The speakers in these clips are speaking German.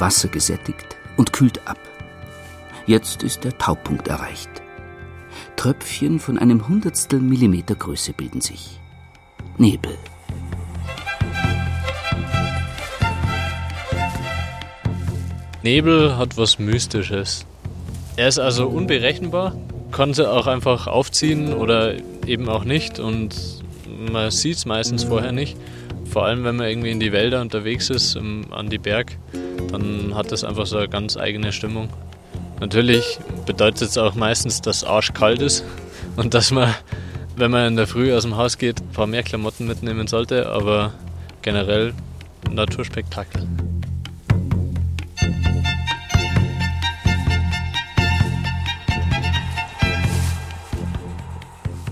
Wasser gesättigt und kühlt ab. Jetzt ist der Taupunkt erreicht. Tröpfchen von einem Hundertstel Millimeter Größe bilden sich. Nebel. Nebel hat was Mystisches. Er ist also unberechenbar, kann sie auch einfach aufziehen oder eben auch nicht und man sieht es meistens vorher nicht. Vor allem, wenn man irgendwie in die Wälder unterwegs ist, im, an die Berg, dann hat das einfach so eine ganz eigene Stimmung. Natürlich bedeutet es auch meistens, dass arschkalt ist und dass man, wenn man in der Früh aus dem Haus geht, ein paar mehr Klamotten mitnehmen sollte, aber generell Naturspektakel.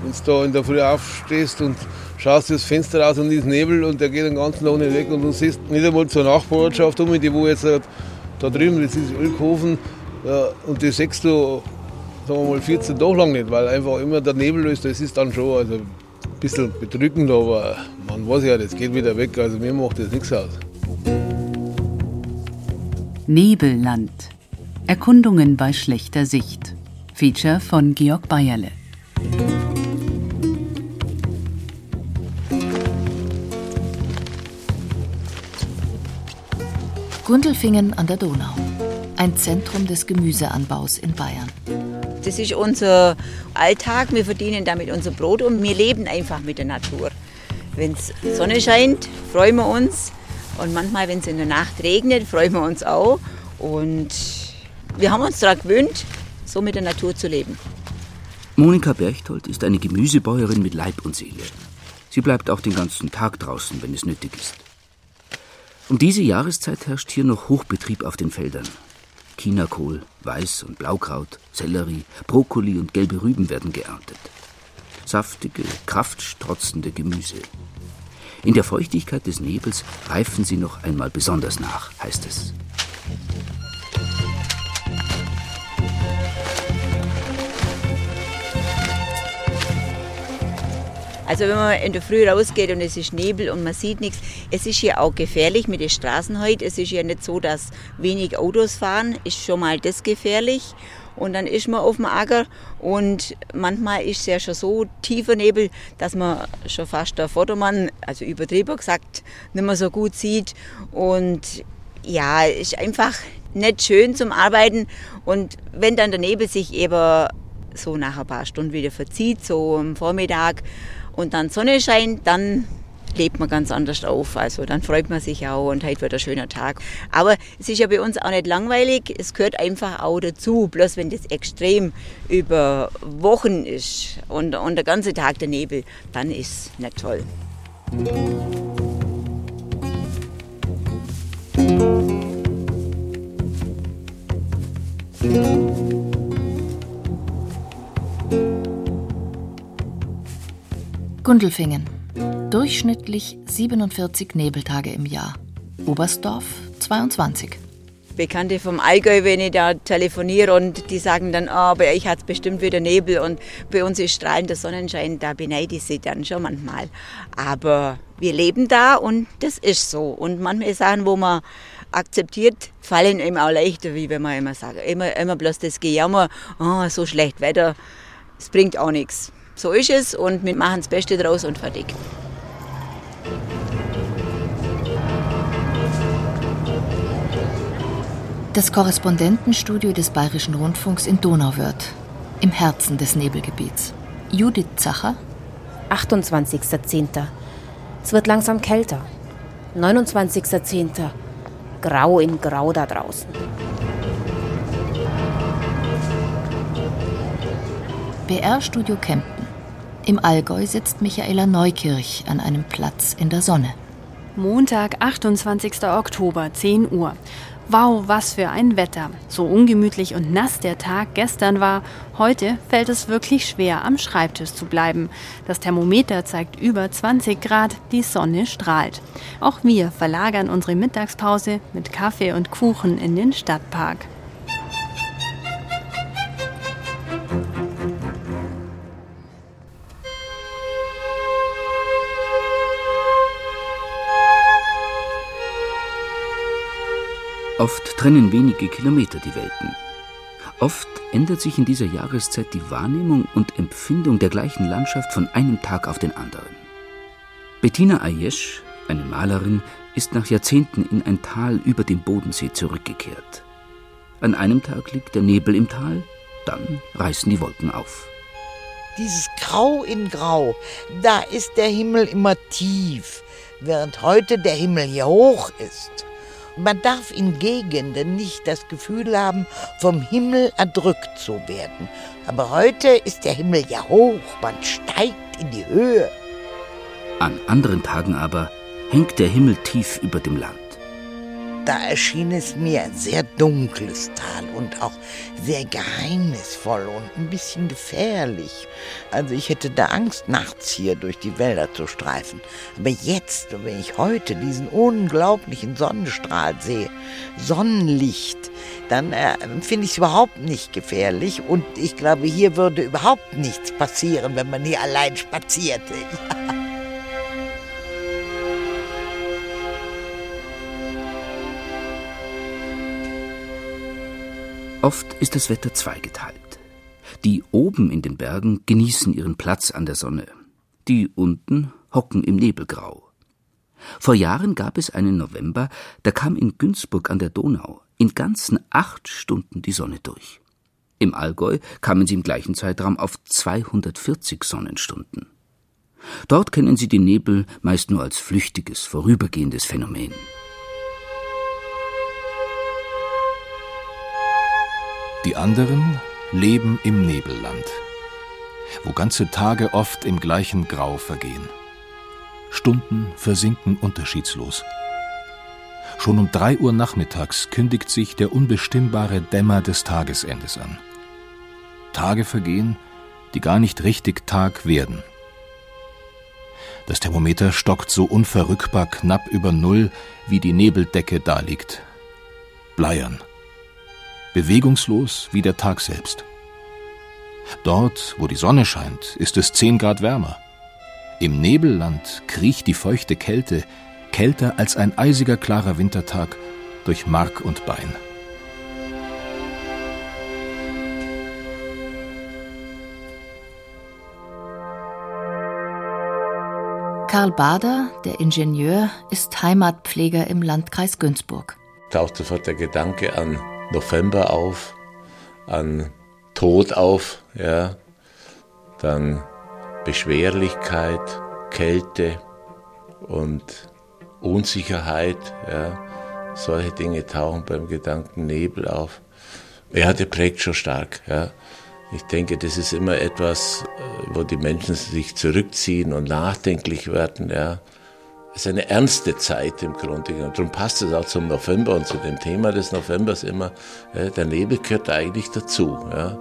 Wenn du da in der Früh aufstehst und schaust das Fenster raus und ist Nebel und der geht den ganzen Tag nicht weg und du siehst nicht einmal zur Nachbarschaft um, die wo jetzt da, da drüben, das ist Ölkofen ja, und das siehst du, sagen wir mal, 14 Tage lang nicht, weil einfach immer der Nebel ist, das ist dann schon also ein bisschen bedrückend, aber man weiß ja, das geht wieder weg, also mir macht das nichts aus. Nebelland. Erkundungen bei schlechter Sicht. Feature von Georg Bayerle. Gundelfingen an der Donau. Ein Zentrum des Gemüseanbaus in Bayern. Das ist unser Alltag. Wir verdienen damit unser Brot und wir leben einfach mit der Natur. Wenn es Sonne scheint, freuen wir uns. Und manchmal, wenn es in der Nacht regnet, freuen wir uns auch. Und wir haben uns daran gewöhnt, so mit der Natur zu leben. Monika Berchtold ist eine Gemüsebäuerin mit Leib und Seele. Sie bleibt auch den ganzen Tag draußen, wenn es nötig ist. Um diese Jahreszeit herrscht hier noch Hochbetrieb auf den Feldern. Chinakohl, Weiß- und Blaukraut, Sellerie, Brokkoli und gelbe Rüben werden geerntet. Saftige, kraftstrotzende Gemüse. In der Feuchtigkeit des Nebels reifen sie noch einmal besonders nach, heißt es. Also wenn man in der Früh rausgeht und es ist Nebel und man sieht nichts, es ist hier auch gefährlich mit den Straßen heute. Es ist ja nicht so, dass wenig Autos fahren, ist schon mal das gefährlich. Und dann ist man auf dem Acker und manchmal ist es ja schon so tiefer Nebel, dass man schon fast der Vordermann, also übertrieben gesagt, nicht mehr so gut sieht. Und ja, ist einfach nicht schön zum Arbeiten. Und wenn dann der Nebel sich eben so nach ein paar Stunden wieder verzieht, so am Vormittag, und dann Sonne scheint, dann lebt man ganz anders auf. Also dann freut man sich auch und heute wird ein schöner Tag. Aber es ist ja bei uns auch nicht langweilig. Es gehört einfach auch dazu. Bloß wenn das extrem über Wochen ist und, und der ganze Tag der Nebel, dann ist es nicht toll. Gundelfingen. Durchschnittlich 47 Nebeltage im Jahr. Oberstdorf 22. Bekannte vom Allgäu, wenn ich da telefoniere und die sagen dann, oh, euch hat es bestimmt wieder Nebel und bei uns ist strahlender Sonnenschein, da beneide ich sie dann schon manchmal. Aber wir leben da und das ist so. Und manche Sachen, wo man akzeptiert, fallen ihm auch leichter, wie wenn man immer sagt, immer, immer bloß das Gejammer, oh, so schlecht Wetter, es bringt auch nichts. So ist es und wir machen das Beste draus und fertig. Das Korrespondentenstudio des Bayerischen Rundfunks in Donauwörth, im Herzen des Nebelgebiets. Judith Zacher. 28.10. Es wird langsam kälter. 29.10. Grau in Grau da draußen. BR-Studio Kempten. Im Allgäu sitzt Michaela Neukirch an einem Platz in der Sonne. Montag, 28. Oktober, 10 Uhr. Wow, was für ein Wetter. So ungemütlich und nass der Tag gestern war, heute fällt es wirklich schwer, am Schreibtisch zu bleiben. Das Thermometer zeigt über 20 Grad, die Sonne strahlt. Auch wir verlagern unsere Mittagspause mit Kaffee und Kuchen in den Stadtpark. Oft trennen wenige Kilometer die Welten. Oft ändert sich in dieser Jahreszeit die Wahrnehmung und Empfindung der gleichen Landschaft von einem Tag auf den anderen. Bettina Ayesh, eine Malerin, ist nach Jahrzehnten in ein Tal über dem Bodensee zurückgekehrt. An einem Tag liegt der Nebel im Tal, dann reißen die Wolken auf. Dieses Grau in Grau, da ist der Himmel immer tief, während heute der Himmel hier hoch ist. Man darf in Gegenden nicht das Gefühl haben, vom Himmel erdrückt zu werden. Aber heute ist der Himmel ja hoch, man steigt in die Höhe. An anderen Tagen aber hängt der Himmel tief über dem Land da erschien es mir ein sehr dunkles Tal und auch sehr geheimnisvoll und ein bisschen gefährlich. Also ich hätte da Angst, nachts hier durch die Wälder zu streifen. Aber jetzt, wenn ich heute diesen unglaublichen Sonnenstrahl sehe, Sonnenlicht, dann äh, finde ich es überhaupt nicht gefährlich. Und ich glaube, hier würde überhaupt nichts passieren, wenn man hier allein spazierte. Ja. Oft ist das Wetter zweigeteilt. Die oben in den Bergen genießen ihren Platz an der Sonne, die unten hocken im Nebelgrau. Vor Jahren gab es einen November, da kam in Günzburg an der Donau in ganzen acht Stunden die Sonne durch. Im Allgäu kamen sie im gleichen Zeitraum auf 240 Sonnenstunden. Dort kennen sie den Nebel meist nur als flüchtiges, vorübergehendes Phänomen. Die anderen leben im Nebelland, wo ganze Tage oft im gleichen Grau vergehen. Stunden versinken unterschiedslos. Schon um drei Uhr nachmittags kündigt sich der unbestimmbare Dämmer des Tagesendes an. Tage vergehen, die gar nicht richtig Tag werden. Das Thermometer stockt so unverrückbar knapp über Null, wie die Nebeldecke daliegt. Bleiern bewegungslos wie der Tag selbst. Dort, wo die Sonne scheint, ist es zehn Grad wärmer. Im Nebelland kriecht die feuchte Kälte, kälter als ein eisiger klarer Wintertag, durch Mark und Bein. Karl Bader, der Ingenieur, ist Heimatpfleger im Landkreis Günzburg. Taucht sofort der Gedanke an November auf, an Tod auf, ja, dann Beschwerlichkeit, Kälte und Unsicherheit, ja, solche Dinge tauchen beim Gedanken Nebel auf. Ja, der prägt schon stark, ja. Ich denke, das ist immer etwas, äh, wo die Menschen sich zurückziehen und nachdenklich werden, ja. Es ist eine ernste Zeit im Grunde genommen. Darum passt es auch zum November und zu dem Thema des Novembers immer. Der Nebel gehört eigentlich dazu. Ja.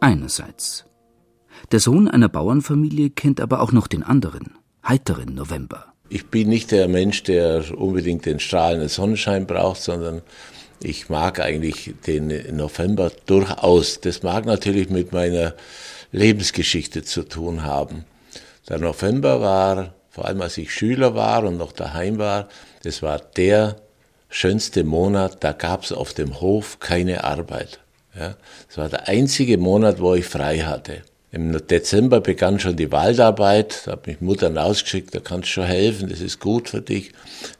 Einerseits. Der Sohn einer Bauernfamilie kennt aber auch noch den anderen, heiteren November. Ich bin nicht der Mensch, der unbedingt den strahlenden Sonnenschein braucht, sondern ich mag eigentlich den November durchaus. Das mag natürlich mit meiner Lebensgeschichte zu tun haben. Der November war vor allem als ich Schüler war und noch daheim war, das war der schönste Monat, da gab es auf dem Hof keine Arbeit. Ja, das war der einzige Monat, wo ich frei hatte. Im Dezember begann schon die Waldarbeit, da hat mich Mutter rausgeschickt, da kannst du schon helfen, das ist gut für dich.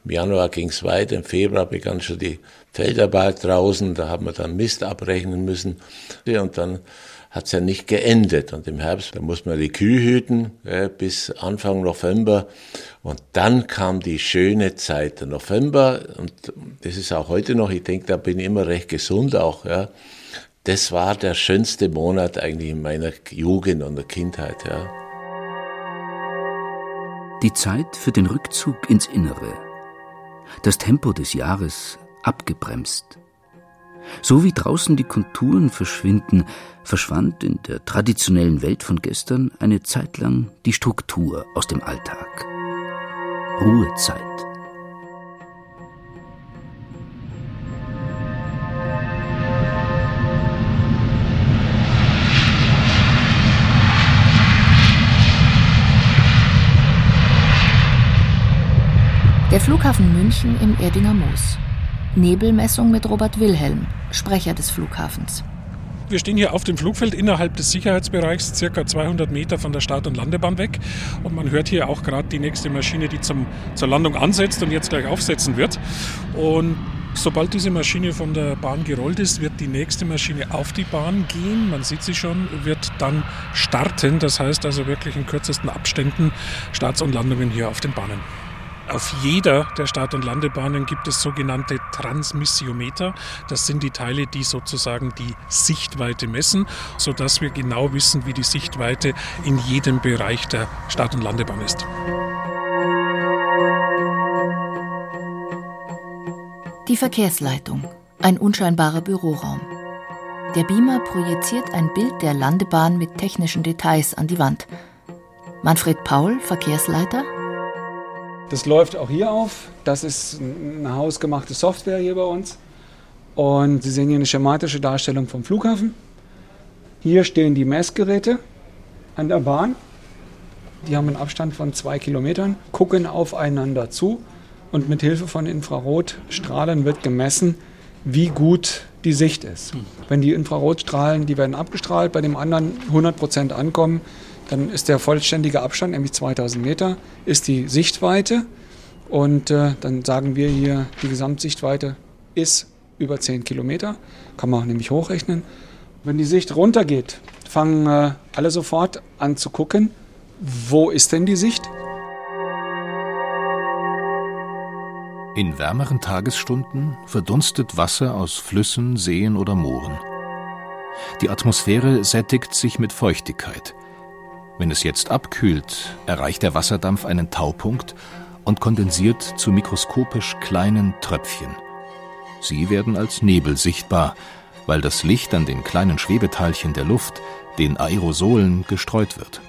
Im Januar ging es weiter, im Februar begann schon die Feldarbeit draußen, da haben wir dann Mist abrechnen müssen. Und dann hat es ja nicht geendet. Und im Herbst, da muss man die Kühe hüten ja, bis Anfang November. Und dann kam die schöne Zeit, der November. Und das ist auch heute noch, ich denke, da bin ich immer recht gesund auch. Ja. Das war der schönste Monat eigentlich in meiner Jugend und der Kindheit. Ja. Die Zeit für den Rückzug ins Innere. Das Tempo des Jahres abgebremst. So wie draußen die Konturen verschwinden, verschwand in der traditionellen Welt von gestern eine Zeit lang die Struktur aus dem Alltag. Ruhezeit. Der Flughafen München im Erdinger Moos. Nebelmessung mit Robert Wilhelm, Sprecher des Flughafens. Wir stehen hier auf dem Flugfeld innerhalb des Sicherheitsbereichs, circa 200 Meter von der Start- und Landebahn weg. Und man hört hier auch gerade die nächste Maschine, die zum, zur Landung ansetzt und jetzt gleich aufsetzen wird. Und sobald diese Maschine von der Bahn gerollt ist, wird die nächste Maschine auf die Bahn gehen. Man sieht sie schon, wird dann starten. Das heißt also wirklich in kürzesten Abständen Starts und Landungen hier auf den Bahnen. Auf jeder der Start- und Landebahnen gibt es sogenannte Transmissiometer. Das sind die Teile, die sozusagen die Sichtweite messen, sodass wir genau wissen, wie die Sichtweite in jedem Bereich der Start- und Landebahn ist. Die Verkehrsleitung, ein unscheinbarer Büroraum. Der Beamer projiziert ein Bild der Landebahn mit technischen Details an die Wand. Manfred Paul, Verkehrsleiter, das läuft auch hier auf. Das ist eine hausgemachte Software hier bei uns. Und Sie sehen hier eine schematische Darstellung vom Flughafen. Hier stehen die Messgeräte an der Bahn. Die haben einen Abstand von zwei Kilometern, gucken aufeinander zu und mit Hilfe von Infrarotstrahlen wird gemessen, wie gut die Sicht ist. Wenn die Infrarotstrahlen, die werden abgestrahlt, bei dem anderen 100 Prozent ankommen, dann ist der vollständige Abstand, nämlich 2000 Meter, ist die Sichtweite. Und äh, dann sagen wir hier, die Gesamtsichtweite ist über 10 Kilometer. Kann man nämlich hochrechnen. Wenn die Sicht runtergeht, fangen äh, alle sofort an zu gucken, wo ist denn die Sicht? In wärmeren Tagesstunden verdunstet Wasser aus Flüssen, Seen oder Mooren. Die Atmosphäre sättigt sich mit Feuchtigkeit. Wenn es jetzt abkühlt, erreicht der Wasserdampf einen Taupunkt und kondensiert zu mikroskopisch kleinen Tröpfchen. Sie werden als Nebel sichtbar, weil das Licht an den kleinen Schwebeteilchen der Luft, den Aerosolen, gestreut wird.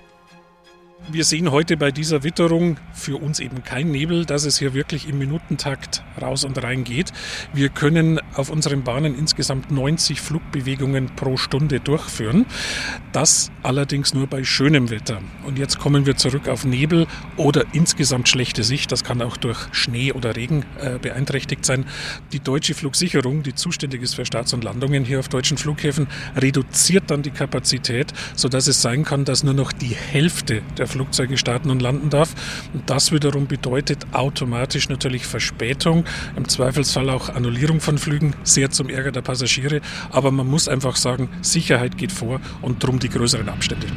Wir sehen heute bei dieser Witterung für uns eben kein Nebel, dass es hier wirklich im Minutentakt raus und rein geht. Wir können auf unseren Bahnen insgesamt 90 Flugbewegungen pro Stunde durchführen. Das allerdings nur bei schönem Wetter. Und jetzt kommen wir zurück auf Nebel oder insgesamt schlechte Sicht. Das kann auch durch Schnee oder Regen äh, beeinträchtigt sein. Die deutsche Flugsicherung, die zuständig ist für Starts und Landungen hier auf deutschen Flughäfen, reduziert dann die Kapazität, sodass es sein kann, dass nur noch die Hälfte der Flugzeuge starten und landen darf. Und das wiederum bedeutet automatisch natürlich Verspätung, im Zweifelsfall auch Annullierung von Flügen, sehr zum Ärger der Passagiere. Aber man muss einfach sagen, Sicherheit geht vor und darum die größeren Abstände.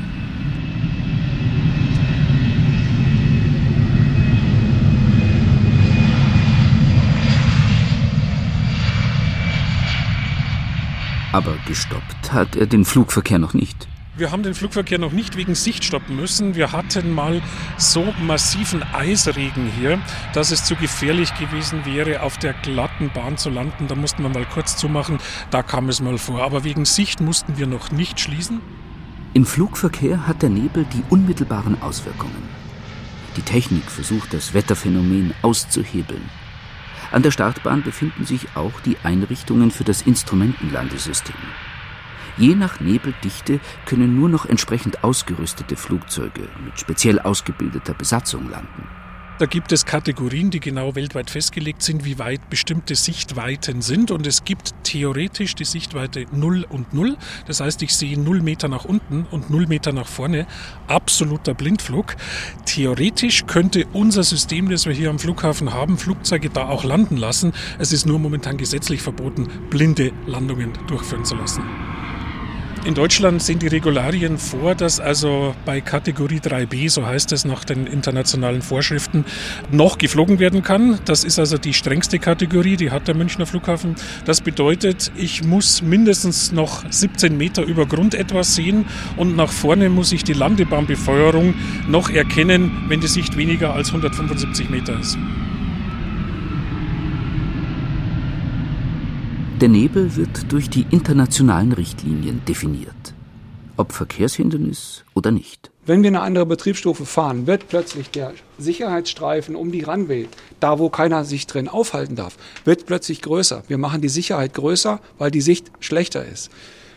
Aber gestoppt hat er den Flugverkehr noch nicht. Wir haben den Flugverkehr noch nicht wegen Sicht stoppen müssen. Wir hatten mal so massiven Eisregen hier, dass es zu gefährlich gewesen wäre, auf der glatten Bahn zu landen. Da mussten wir mal kurz zumachen. Da kam es mal vor. Aber wegen Sicht mussten wir noch nicht schließen. Im Flugverkehr hat der Nebel die unmittelbaren Auswirkungen. Die Technik versucht, das Wetterphänomen auszuhebeln. An der Startbahn befinden sich auch die Einrichtungen für das Instrumentenlandesystem. Je nach Nebeldichte können nur noch entsprechend ausgerüstete Flugzeuge mit speziell ausgebildeter Besatzung landen. Da gibt es Kategorien, die genau weltweit festgelegt sind, wie weit bestimmte Sichtweiten sind. Und es gibt theoretisch die Sichtweite 0 und 0. Das heißt, ich sehe 0 Meter nach unten und 0 Meter nach vorne. Absoluter Blindflug. Theoretisch könnte unser System, das wir hier am Flughafen haben, Flugzeuge da auch landen lassen. Es ist nur momentan gesetzlich verboten, blinde Landungen durchführen zu lassen. In Deutschland sehen die Regularien vor, dass also bei Kategorie 3b, so heißt es nach den internationalen Vorschriften, noch geflogen werden kann. Das ist also die strengste Kategorie, die hat der Münchner Flughafen. Das bedeutet, ich muss mindestens noch 17 Meter über Grund etwas sehen und nach vorne muss ich die Landebahnbefeuerung noch erkennen, wenn die Sicht weniger als 175 Meter ist. Der Nebel wird durch die internationalen Richtlinien definiert. Ob Verkehrshindernis oder nicht. Wenn wir eine andere Betriebsstufe fahren, wird plötzlich der Sicherheitsstreifen um die Runway, da wo keiner sich drin aufhalten darf, wird plötzlich größer. Wir machen die Sicherheit größer, weil die Sicht schlechter ist.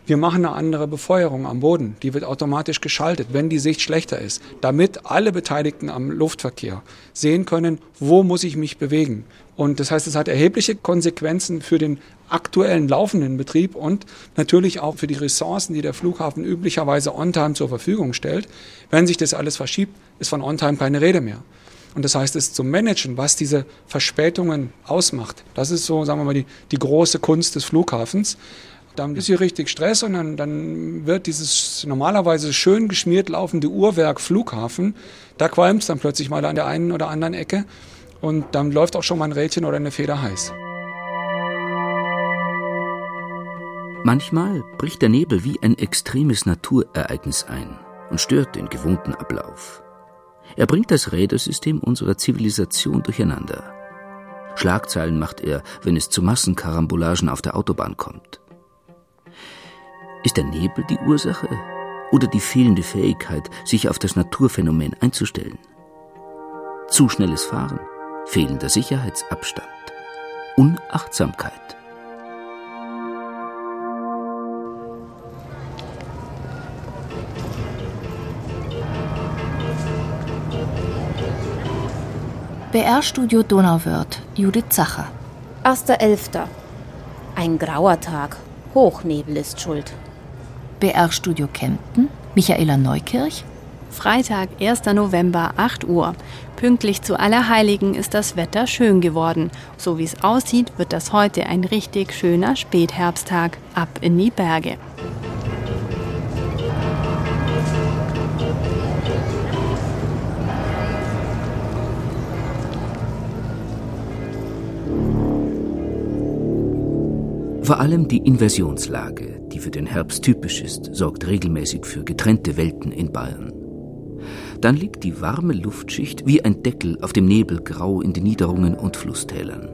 Wir machen eine andere Befeuerung am Boden. Die wird automatisch geschaltet, wenn die Sicht schlechter ist, damit alle Beteiligten am Luftverkehr sehen können, wo muss ich mich bewegen. Und das heißt, es hat erhebliche Konsequenzen für den aktuellen laufenden Betrieb und natürlich auch für die Ressourcen, die der Flughafen üblicherweise on-time zur Verfügung stellt. Wenn sich das alles verschiebt, ist von on-time keine Rede mehr. Und das heißt, es zu managen, was diese Verspätungen ausmacht, das ist so, sagen wir mal, die, die große Kunst des Flughafens. Dann ist hier richtig Stress und dann, dann wird dieses normalerweise schön geschmiert laufende Uhrwerk Flughafen, da qualmt es dann plötzlich mal an der einen oder anderen Ecke und dann läuft auch schon mal ein Rädchen oder eine Feder heiß. Manchmal bricht der Nebel wie ein extremes Naturereignis ein und stört den gewohnten Ablauf. Er bringt das Rädersystem unserer Zivilisation durcheinander. Schlagzeilen macht er, wenn es zu Massenkarambolagen auf der Autobahn kommt. Ist der Nebel die Ursache oder die fehlende Fähigkeit, sich auf das Naturphänomen einzustellen? Zu schnelles Fahren, fehlender Sicherheitsabstand, Unachtsamkeit. BR-Studio Donauwörth, Judith Zacher. 1.11. Ein grauer Tag. Hochnebel ist schuld. BR-Studio Kempten, Michaela Neukirch. Freitag, 1. November, 8 Uhr. Pünktlich zu Allerheiligen ist das Wetter schön geworden. So wie es aussieht, wird das heute ein richtig schöner Spätherbsttag. Ab in die Berge. Vor allem die Inversionslage, die für den Herbst typisch ist, sorgt regelmäßig für getrennte Welten in Bayern. Dann liegt die warme Luftschicht wie ein Deckel auf dem Nebelgrau in den Niederungen und Flusstälern.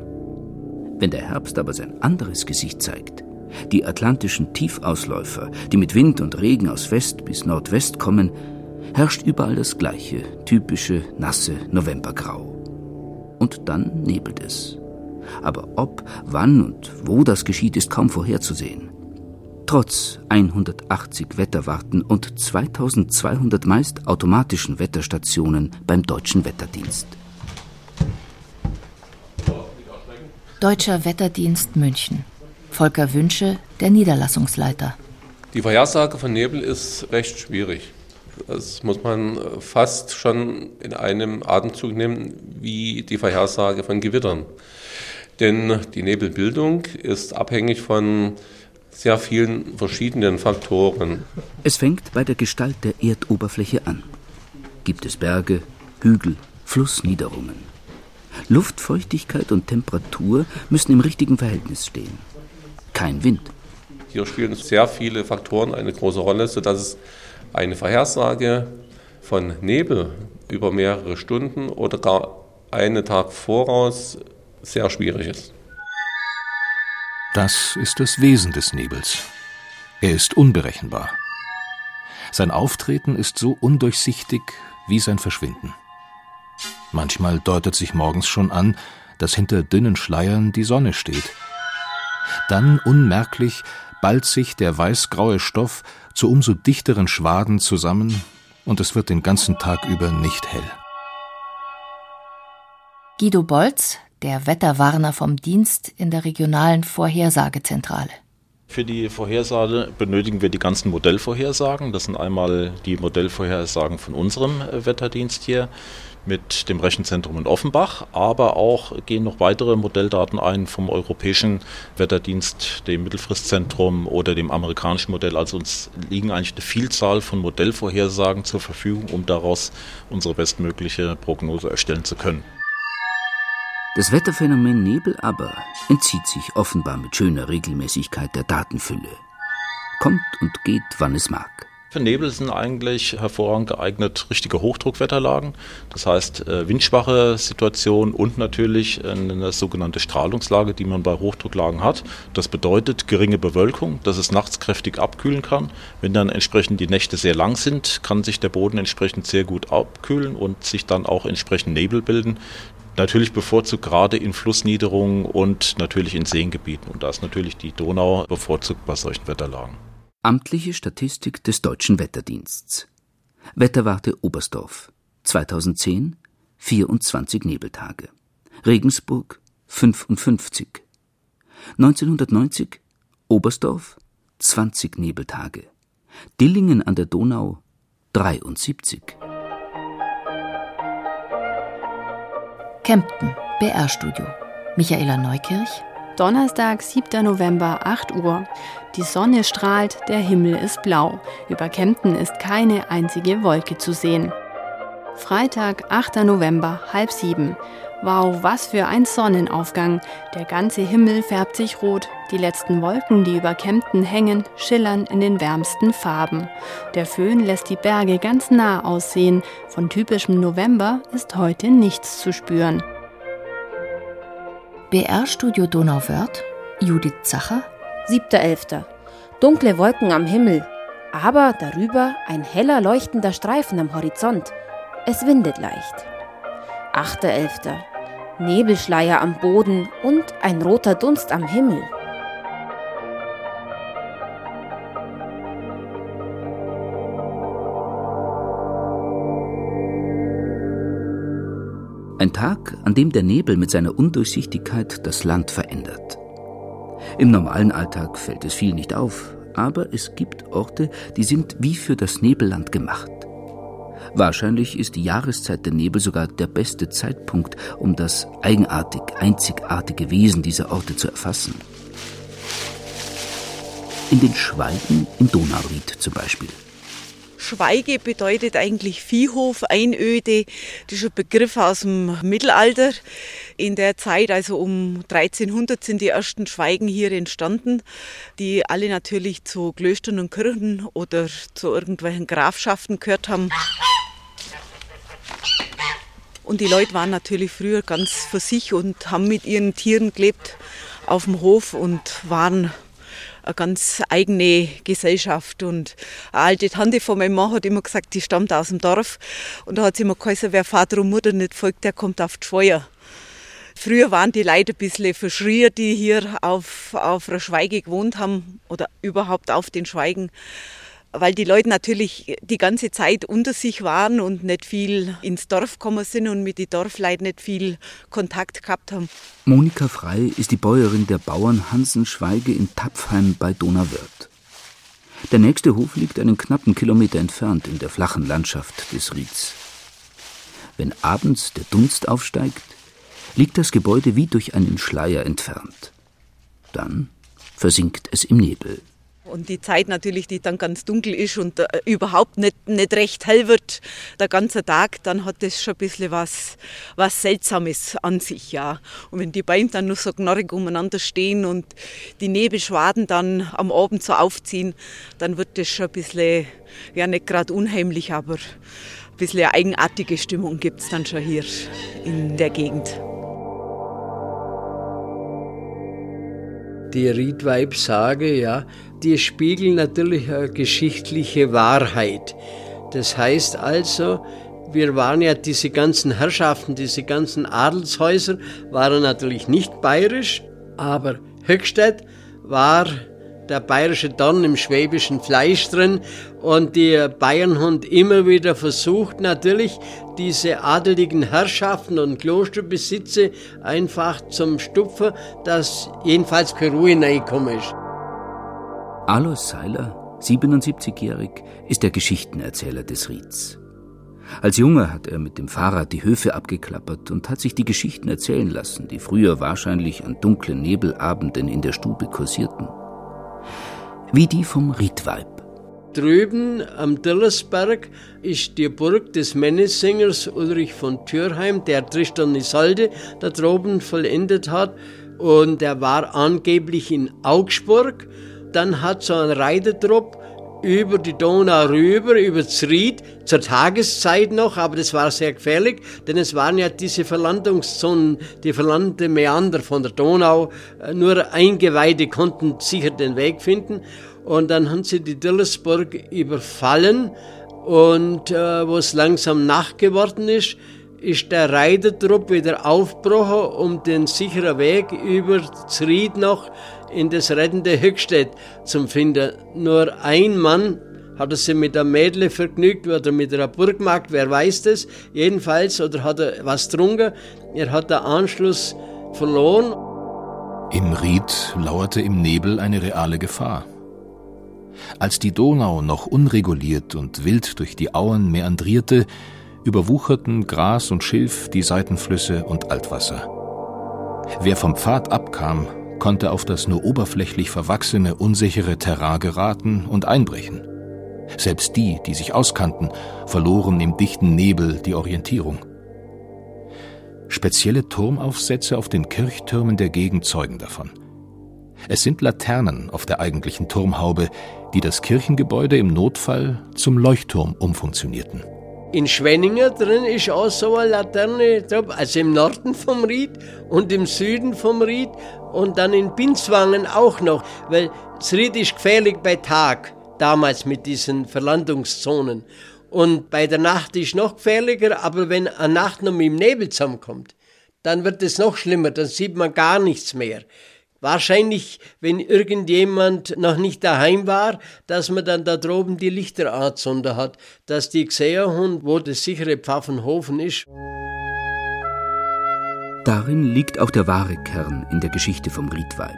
Wenn der Herbst aber sein anderes Gesicht zeigt, die atlantischen Tiefausläufer, die mit Wind und Regen aus West bis Nordwest kommen, herrscht überall das gleiche, typische, nasse Novembergrau. Und dann nebelt es. Aber ob, wann und wo das geschieht, ist kaum vorherzusehen. Trotz 180 Wetterwarten und 2200 meist automatischen Wetterstationen beim Deutschen Wetterdienst. Deutscher Wetterdienst München. Volker Wünsche, der Niederlassungsleiter. Die Vorhersage von Nebel ist recht schwierig. Das muss man fast schon in einem Atemzug nehmen, wie die Vorhersage von Gewittern. Denn die Nebelbildung ist abhängig von sehr vielen verschiedenen Faktoren. Es fängt bei der Gestalt der Erdoberfläche an. Gibt es Berge, Hügel, Flussniederungen. Luftfeuchtigkeit und Temperatur müssen im richtigen Verhältnis stehen. Kein Wind. Hier spielen sehr viele Faktoren eine große Rolle, sodass es eine Vorhersage von Nebel über mehrere Stunden oder gar einen Tag voraus sehr schwierig ist. Das ist das Wesen des Nebels. Er ist unberechenbar. Sein Auftreten ist so undurchsichtig wie sein Verschwinden. Manchmal deutet sich morgens schon an, dass hinter dünnen Schleiern die Sonne steht. Dann unmerklich ballt sich der weißgraue Stoff zu umso dichteren Schwaden zusammen und es wird den ganzen Tag über nicht hell. Guido Bolz, der Wetterwarner vom Dienst in der regionalen Vorhersagezentrale. Für die Vorhersage benötigen wir die ganzen Modellvorhersagen. Das sind einmal die Modellvorhersagen von unserem Wetterdienst hier. mit dem Rechenzentrum in Offenbach, aber auch gehen noch weitere Modelldaten ein vom Europäischen Wetterdienst, dem Mittelfristzentrum oder dem amerikanischen Modell. Also uns liegen eigentlich eine Vielzahl von Modellvorhersagen zur Verfügung, um daraus unsere bestmögliche Prognose erstellen zu können. Das Wetterphänomen Nebel aber entzieht sich offenbar mit schöner Regelmäßigkeit der Datenfülle. Kommt und geht, wann es mag. Für Nebel sind eigentlich hervorragend geeignet richtige Hochdruckwetterlagen, das heißt äh, windschwache Situationen und natürlich eine sogenannte Strahlungslage, die man bei Hochdrucklagen hat. Das bedeutet geringe Bewölkung, dass es nachts kräftig abkühlen kann. Wenn dann entsprechend die Nächte sehr lang sind, kann sich der Boden entsprechend sehr gut abkühlen und sich dann auch entsprechend Nebel bilden. Natürlich bevorzugt gerade in Flussniederungen und natürlich in Seengebieten. Und da ist natürlich die Donau bevorzugt bei solchen Wetterlagen. Amtliche Statistik des Deutschen Wetterdienstes. Wetterwarte Oberstdorf 2010 24 Nebeltage. Regensburg 55. 1990 Oberstdorf 20 Nebeltage. Dillingen an der Donau 73. Kempten, BR-Studio. Michaela Neukirch. Donnerstag, 7. November, 8 Uhr. Die Sonne strahlt, der Himmel ist blau. Über Kempten ist keine einzige Wolke zu sehen. Freitag, 8. November, halb sieben. Wow, was für ein Sonnenaufgang. Der ganze Himmel färbt sich rot. Die letzten Wolken, die über Kempten hängen, schillern in den wärmsten Farben. Der Föhn lässt die Berge ganz nah aussehen. Von typischem November ist heute nichts zu spüren. BR Studio Donauwörth, Judith Zacher. 7.11. Dunkle Wolken am Himmel, aber darüber ein heller leuchtender Streifen am Horizont. Es windet leicht. 8.11. Nebelschleier am Boden und ein roter Dunst am Himmel. Ein Tag, an dem der Nebel mit seiner Undurchsichtigkeit das Land verändert. Im normalen Alltag fällt es viel nicht auf, aber es gibt Orte, die sind wie für das Nebelland gemacht. Wahrscheinlich ist die Jahreszeit der Nebel sogar der beste Zeitpunkt, um das eigenartig einzigartige Wesen dieser Orte zu erfassen. In den Schweigen im Donauried zum Beispiel. Schweige bedeutet eigentlich Viehhof, Einöde. Das ist ein Begriff aus dem Mittelalter. In der Zeit, also um 1300, sind die ersten Schweigen hier entstanden, die alle natürlich zu Klöstern und Kirchen oder zu irgendwelchen Grafschaften gehört haben. Und die Leute waren natürlich früher ganz für sich und haben mit ihren Tieren gelebt auf dem Hof und waren eine ganz eigene Gesellschaft. Und eine alte Tante von meinem Mann hat immer gesagt, die stammt aus dem Dorf. Und da hat sie immer geheißen, wer Vater und Mutter nicht folgt, der kommt auf die Schweier. Früher waren die Leute ein bisschen verschrier, die hier auf, auf einer Schweige gewohnt haben oder überhaupt auf den Schweigen weil die Leute natürlich die ganze Zeit unter sich waren und nicht viel ins Dorf gekommen sind und mit den Dorfleuten nicht viel Kontakt gehabt haben. Monika Frei ist die Bäuerin der Bauern Hansen Schweige in Tapfheim bei Donauwörth. Der nächste Hof liegt einen knappen Kilometer entfernt in der flachen Landschaft des Rieds. Wenn abends der Dunst aufsteigt, liegt das Gebäude wie durch einen Schleier entfernt. Dann versinkt es im Nebel. Und die Zeit natürlich, die dann ganz dunkel ist und äh, überhaupt nicht, nicht recht hell wird, der ganze Tag, dann hat das schon ein bisschen was, was Seltsames an sich, ja. Und wenn die Beine dann nur so knorrig umeinander stehen und die Nebelschwaden dann am Abend so aufziehen, dann wird das schon ein bisschen, ja nicht gerade unheimlich, aber ein bisschen eine eigenartige Stimmung gibt es dann schon hier in der Gegend. Die Riedweib-Sage, ja, die spiegeln natürlich eine geschichtliche Wahrheit. Das heißt also, wir waren ja diese ganzen Herrschaften, diese ganzen Adelshäuser waren natürlich nicht bayerisch, aber Höchstädt war der bayerische Don im schwäbischen Fleisch drin und die Bayern haben immer wieder versucht, natürlich diese adeligen Herrschaften und Klosterbesitze einfach zum Stupfen, dass jedenfalls keine Ruhe reingekommen ist. Alois Seiler, 77-jährig, ist der Geschichtenerzähler des Rieds. Als Junge hat er mit dem Fahrrad die Höfe abgeklappert und hat sich die Geschichten erzählen lassen, die früher wahrscheinlich an dunklen Nebelabenden in der Stube kursierten. Wie die vom Riedweib. Drüben am Dillersberg ist die Burg des Männesingers Ulrich von Thürheim, der Tristan Isolde da droben vollendet hat. Und der war angeblich in Augsburg. Dann hat so ein Reitertrupp über die Donau rüber, über Zried, zur Tageszeit noch, aber das war sehr gefährlich, denn es waren ja diese Verlandungszonen, die verlandete Meander von der Donau. Nur Eingeweide konnten sicher den Weg finden. Und dann haben sie die Dillersburg überfallen und äh, wo es langsam Nacht geworden ist, ist der Reitertrupp wieder aufgebrochen, um den sicheren Weg über Zried noch in das rettende Höchstädt zu finden. Nur ein Mann hat er sich mit einem Mädle vergnügt oder mit einer Burgmagd, wer weiß das. Jedenfalls, oder hat er was getrunken. Er hat den Anschluss verloren. Im Ried lauerte im Nebel eine reale Gefahr. Als die Donau noch unreguliert und wild durch die Auen meandrierte, überwucherten Gras und Schilf die Seitenflüsse und Altwasser. Wer vom Pfad abkam, konnte auf das nur oberflächlich verwachsene, unsichere Terrain geraten und einbrechen. Selbst die, die sich auskannten, verloren im dichten Nebel die Orientierung. Spezielle Turmaufsätze auf den Kirchtürmen der Gegend zeugen davon. Es sind Laternen auf der eigentlichen Turmhaube, die das Kirchengebäude im Notfall zum Leuchtturm umfunktionierten. In Schwenningen drin ist auch so eine Laterne, also im Norden vom Ried und im Süden vom Ried und dann in Binswangen auch noch, weil das Ried ist gefährlich bei Tag, damals mit diesen Verlandungszonen. Und bei der Nacht ist noch gefährlicher, aber wenn eine Nacht noch mit dem Nebel zusammenkommt, dann wird es noch schlimmer, dann sieht man gar nichts mehr. Wahrscheinlich, wenn irgendjemand noch nicht daheim war, dass man dann da droben die Lichter angezündet hat, dass die gesehen wo das sichere Pfaffenhofen ist. Darin liegt auch der wahre Kern in der Geschichte vom Riedweib.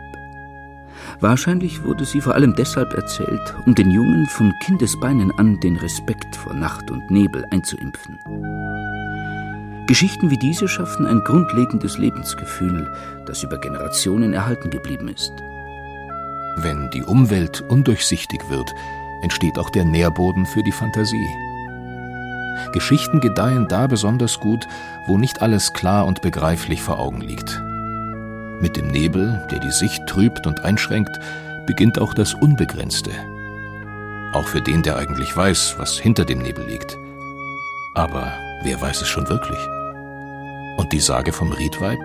Wahrscheinlich wurde sie vor allem deshalb erzählt, um den Jungen von Kindesbeinen an den Respekt vor Nacht und Nebel einzuimpfen. Geschichten wie diese schaffen ein grundlegendes Lebensgefühl, das über Generationen erhalten geblieben ist. Wenn die Umwelt undurchsichtig wird, entsteht auch der Nährboden für die Fantasie. Geschichten gedeihen da besonders gut, wo nicht alles klar und begreiflich vor Augen liegt. Mit dem Nebel, der die Sicht trübt und einschränkt, beginnt auch das Unbegrenzte. Auch für den, der eigentlich weiß, was hinter dem Nebel liegt. Aber wer weiß es schon wirklich? Und die Sage vom Riedweib?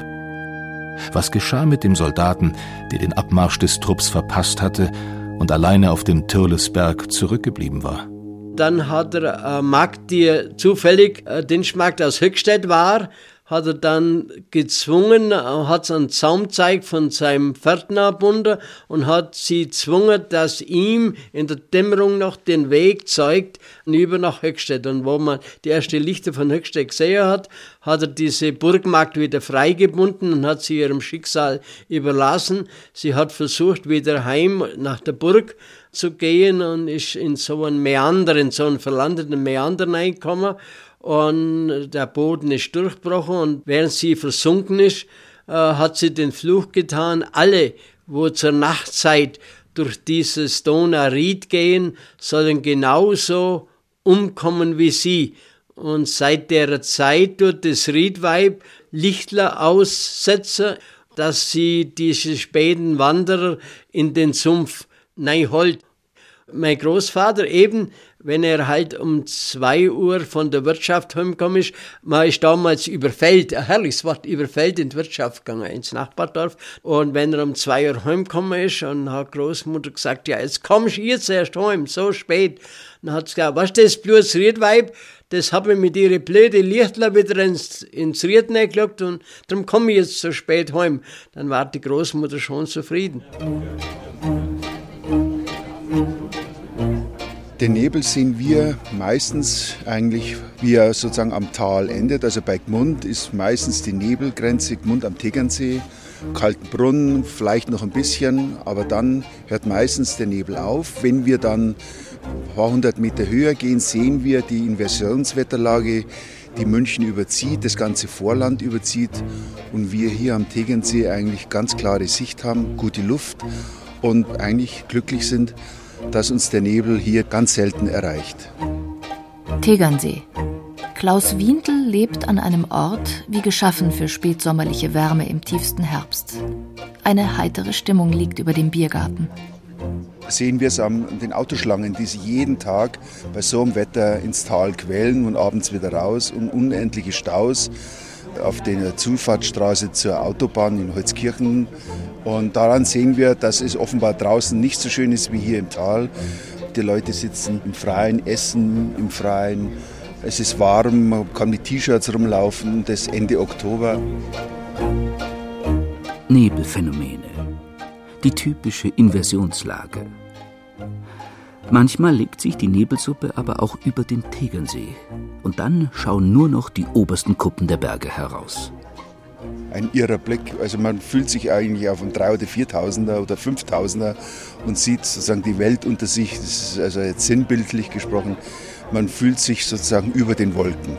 Was geschah mit dem Soldaten, der den Abmarsch des Trupps verpasst hatte und alleine auf dem Türlesberg zurückgeblieben war? Dann hat er eine Magd, die zufällig äh, den Schmack aus Höchstädt war, hat er dann gezwungen, hat einen Zaum gezeigt von seinem Pferdnerbunder und hat sie gezwungen, dass ihm in der Dämmerung noch den Weg zeigt, über nach Höchstädt. Und wo man die erste Lichter von Höchstädt gesehen hat, hat er diese Burgmagd wieder freigebunden und hat sie ihrem Schicksal überlassen. Sie hat versucht, wieder heim nach der Burg zu gehen und ist in so einen Meander, in so einen verlandeten Meander reingekommen und der Boden ist durchbrochen und während sie versunken ist, äh, hat sie den Fluch getan, alle, wo zur Nachtzeit durch dieses Donau-Ried gehen, sollen genauso umkommen wie sie. Und seit der Zeit tut das Riedweib Lichtler aussetzen, dass sie diese späten Wanderer in den Sumpf holt. Mein Großvater eben, wenn er halt um zwei Uhr von der Wirtschaft heimgekommen ist, man ist damals überfällt, ein herrliches Wort, überfällt in die Wirtschaft gegangen, ins Nachbardorf. Und wenn er um zwei Uhr heimgekommen ist, und hat Großmutter gesagt, ja, jetzt kommst du jetzt erst heim, so spät. Dann hat sie gesagt, was das bloß Riedweib? Das habe ich mit ihren blöden Lichtler wieder ins, ins Ried gelockt und darum komme ich jetzt so spät heim. Dann war die Großmutter schon zufrieden. Den Nebel sehen wir meistens eigentlich, wie er sozusagen am Tal endet. Also bei Gmund ist meistens die Nebelgrenze Gmund am Tegernsee. kalten Brunnen, vielleicht noch ein bisschen, aber dann hört meistens der Nebel auf. Wenn wir dann ein paar hundert Meter höher gehen, sehen wir die Inversionswetterlage, die München überzieht, das ganze Vorland überzieht und wir hier am Tegernsee eigentlich ganz klare Sicht haben, gute Luft und eigentlich glücklich sind, dass uns der Nebel hier ganz selten erreicht. Tegernsee. Klaus Wientl lebt an einem Ort wie geschaffen für spätsommerliche Wärme im tiefsten Herbst. Eine heitere Stimmung liegt über dem Biergarten. Sehen wir es an den Autoschlangen, die sich jeden Tag bei so einem Wetter ins Tal quälen und abends wieder raus und unendliche Staus auf der Zufahrtsstraße zur Autobahn in Holzkirchen. Und daran sehen wir, dass es offenbar draußen nicht so schön ist wie hier im Tal. Die Leute sitzen im Freien, essen im Freien. Es ist warm, man kann mit T-Shirts rumlaufen. Das Ende Oktober. Nebelphänomene. Die typische Inversionslage. Manchmal legt sich die Nebelsuppe aber auch über den Tegernsee. Und dann schauen nur noch die obersten Kuppen der Berge heraus. Ein irrer Blick. Also man fühlt sich eigentlich auf einem 3 oder 4000er oder 5000er und sieht sozusagen die Welt unter sich. Das ist also jetzt sinnbildlich gesprochen. Man fühlt sich sozusagen über den Wolken.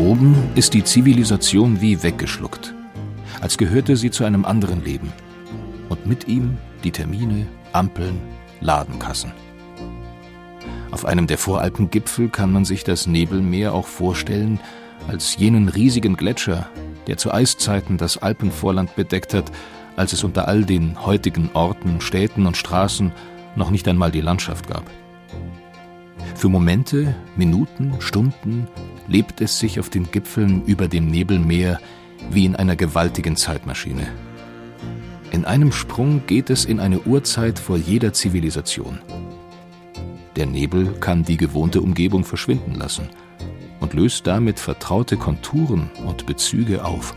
Oben ist die Zivilisation wie weggeschluckt, als gehörte sie zu einem anderen Leben. Und mit ihm die Termine, Ampeln, Ladenkassen. Auf einem der Voralpengipfel kann man sich das Nebelmeer auch vorstellen als jenen riesigen Gletscher, der zu Eiszeiten das Alpenvorland bedeckt hat, als es unter all den heutigen Orten, Städten und Straßen noch nicht einmal die Landschaft gab. Für Momente, Minuten, Stunden lebt es sich auf den Gipfeln über dem Nebelmeer wie in einer gewaltigen Zeitmaschine. In einem Sprung geht es in eine Urzeit vor jeder Zivilisation. Der Nebel kann die gewohnte Umgebung verschwinden lassen und löst damit vertraute Konturen und Bezüge auf.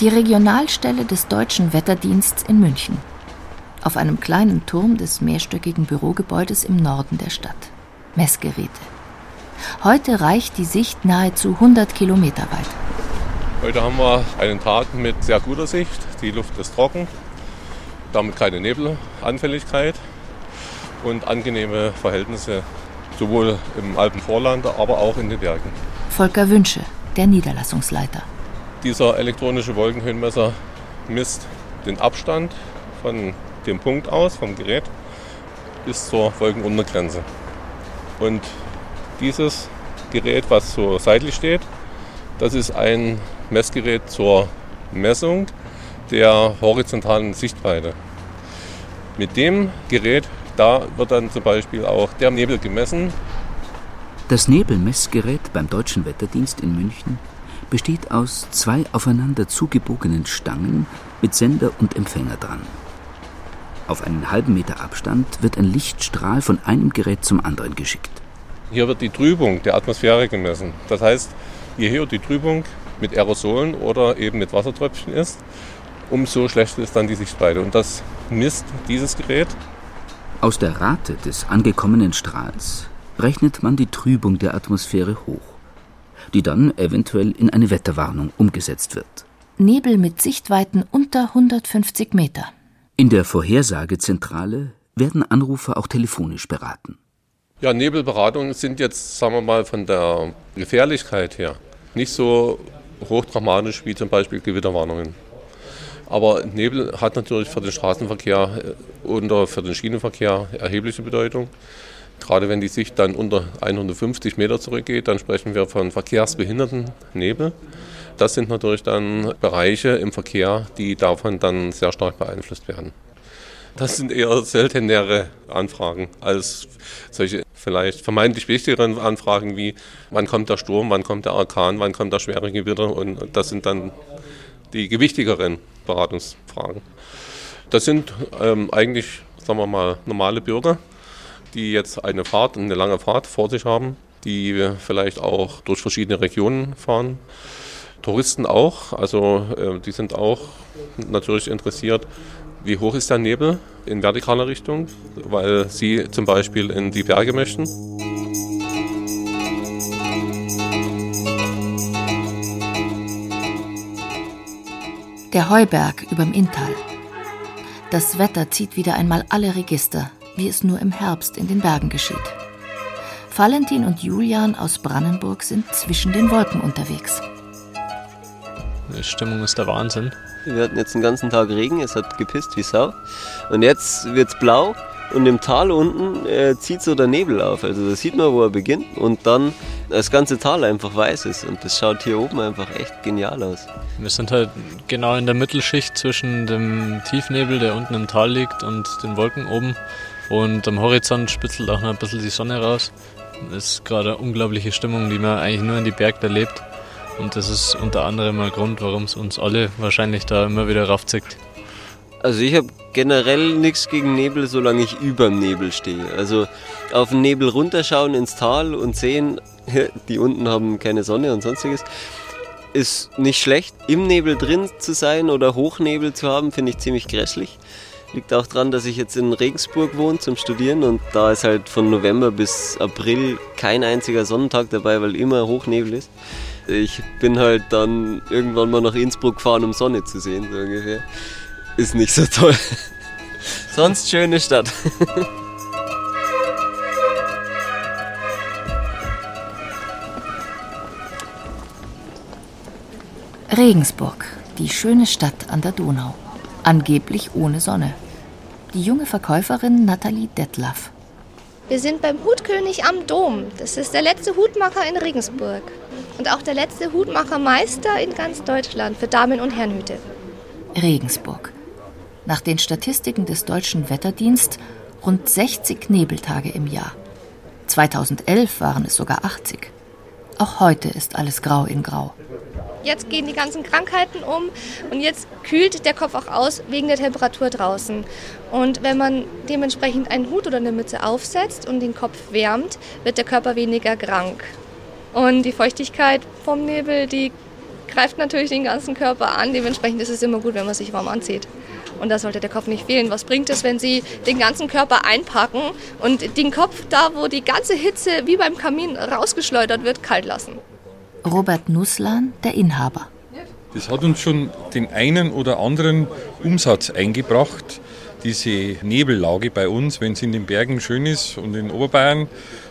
Die Regionalstelle des Deutschen Wetterdiensts in München. Auf einem kleinen Turm des mehrstöckigen Bürogebäudes im Norden der Stadt. Messgeräte. Heute reicht die Sicht nahezu 100 Kilometer weit. Heute haben wir einen Tag mit sehr guter Sicht. Die Luft ist trocken, damit keine Nebelanfälligkeit und angenehme Verhältnisse sowohl im Alpenvorland, aber auch in den Bergen. Volker Wünsche, der Niederlassungsleiter. Dieser elektronische Wolkenhöhenmesser misst den Abstand von dem Punkt aus, vom Gerät, bis zur Wolkenuntergrenze. Und dieses Gerät, was so seitlich steht, das ist ein Messgerät zur Messung der horizontalen Sichtweite. Mit dem Gerät, da wird dann zum Beispiel auch der Nebel gemessen. Das Nebelmessgerät beim Deutschen Wetterdienst in München besteht aus zwei aufeinander zugebogenen Stangen mit Sender und Empfänger dran. Auf einen halben Meter Abstand wird ein Lichtstrahl von einem Gerät zum anderen geschickt. Hier wird die Trübung der Atmosphäre gemessen. Das heißt, je höher die Trübung mit Aerosolen oder eben mit Wassertröpfchen ist, umso schlechter ist dann die Sichtweite. Und das misst dieses Gerät. Aus der Rate des angekommenen Strahls rechnet man die Trübung der Atmosphäre hoch, die dann eventuell in eine Wetterwarnung umgesetzt wird. Nebel mit Sichtweiten unter 150 Meter. In der Vorhersagezentrale werden Anrufer auch telefonisch beraten. Ja, Nebelberatungen sind jetzt, sagen wir mal, von der Gefährlichkeit her nicht so hochdramatisch wie zum Beispiel Gewitterwarnungen. Aber Nebel hat natürlich für den Straßenverkehr und für den Schienenverkehr erhebliche Bedeutung. Gerade wenn die Sicht dann unter 150 Meter zurückgeht, dann sprechen wir von verkehrsbehinderten Nebel. Das sind natürlich dann Bereiche im Verkehr, die davon dann sehr stark beeinflusst werden. Das sind eher seltenere Anfragen als solche vielleicht vermeintlich wichtigeren Anfragen wie wann kommt der Sturm, wann kommt der Orkan, wann kommt der schwere Gewitter und das sind dann die gewichtigeren Beratungsfragen. Das sind ähm, eigentlich, sagen wir mal, normale Bürger, die jetzt eine Fahrt, eine lange Fahrt vor sich haben, die vielleicht auch durch verschiedene Regionen fahren. Touristen auch, also äh, die sind auch natürlich interessiert, wie hoch ist der Nebel in vertikaler Richtung, weil sie zum Beispiel in die Berge möchten. Der Heuberg überm Inntal. Das Wetter zieht wieder einmal alle Register, wie es nur im Herbst in den Bergen geschieht. Valentin und Julian aus Brandenburg sind zwischen den Wolken unterwegs. Die Stimmung ist der Wahnsinn. Wir hatten jetzt den ganzen Tag Regen, es hat gepisst wie Sau. Und jetzt wird es blau und im Tal unten äh, zieht so der Nebel auf. Also da sieht man, wo er beginnt und dann das ganze Tal einfach weiß ist. Und das schaut hier oben einfach echt genial aus. Wir sind halt genau in der Mittelschicht zwischen dem Tiefnebel, der unten im Tal liegt, und den Wolken oben. Und am Horizont spitzelt auch noch ein bisschen die Sonne raus. Das ist gerade eine unglaubliche Stimmung, die man eigentlich nur in die Berge erlebt. Und das ist unter anderem ein Grund, warum es uns alle wahrscheinlich da immer wieder raufzickt. Also ich habe generell nichts gegen Nebel, solange ich über dem Nebel stehe. Also auf den Nebel runterschauen ins Tal und sehen, die unten haben keine Sonne und sonstiges, ist nicht schlecht. Im Nebel drin zu sein oder Hochnebel zu haben, finde ich ziemlich grässlich. Liegt auch daran, dass ich jetzt in Regensburg wohne zum Studieren und da ist halt von November bis April kein einziger Sonnentag dabei, weil immer Hochnebel ist. Ich bin halt dann irgendwann mal nach Innsbruck gefahren, um Sonne zu sehen, so ungefähr. Ist nicht so toll. Sonst schöne Stadt. Regensburg, die schöne Stadt an der Donau. Angeblich ohne Sonne. Die junge Verkäuferin Nathalie Detlaff. Wir sind beim Hutkönig am Dom. Das ist der letzte Hutmacher in Regensburg. Und auch der letzte Hutmachermeister in ganz Deutschland für Damen- und Herrenhüte. Regensburg. Nach den Statistiken des Deutschen Wetterdienst rund 60 Nebeltage im Jahr. 2011 waren es sogar 80. Auch heute ist alles grau in grau. Jetzt gehen die ganzen Krankheiten um und jetzt kühlt der Kopf auch aus wegen der Temperatur draußen. Und wenn man dementsprechend einen Hut oder eine Mütze aufsetzt und den Kopf wärmt, wird der Körper weniger krank. Und die Feuchtigkeit vom Nebel, die greift natürlich den ganzen Körper an. Dementsprechend ist es immer gut, wenn man sich warm anzieht. Und da sollte der Kopf nicht fehlen. Was bringt es, wenn Sie den ganzen Körper einpacken und den Kopf da, wo die ganze Hitze wie beim Kamin rausgeschleudert wird, kalt lassen? Robert Nusslan, der Inhaber. Das hat uns schon den einen oder anderen Umsatz eingebracht, diese Nebellage bei uns, wenn es in den Bergen schön ist und in Oberbayern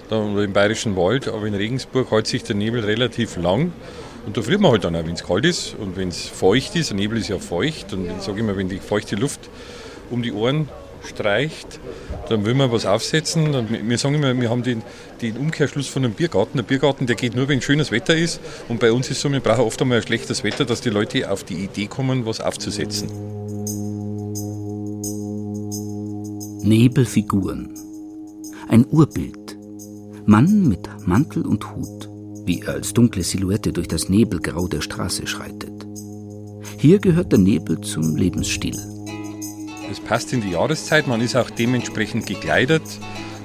oder im Bayerischen Wald, aber in Regensburg hält sich der Nebel relativ lang. Und da friert man halt dann auch, wenn es kalt ist und wenn es feucht ist. Der Nebel ist ja feucht und ich sage immer, wenn die feuchte Luft um die Ohren streicht, dann will man was aufsetzen. Wir sagen immer, wir haben den, den Umkehrschluss von einem Biergarten. Der Biergarten, der geht nur, wenn schönes Wetter ist. Und bei uns ist es so, wir brauchen oft einmal ein schlechtes Wetter, dass die Leute auf die Idee kommen, was aufzusetzen. Nebelfiguren. Ein Urbild. Mann mit Mantel und Hut, wie er als dunkle Silhouette durch das Nebelgrau der Straße schreitet. Hier gehört der Nebel zum Lebensstil. Es passt in die Jahreszeit, man ist auch dementsprechend gekleidet,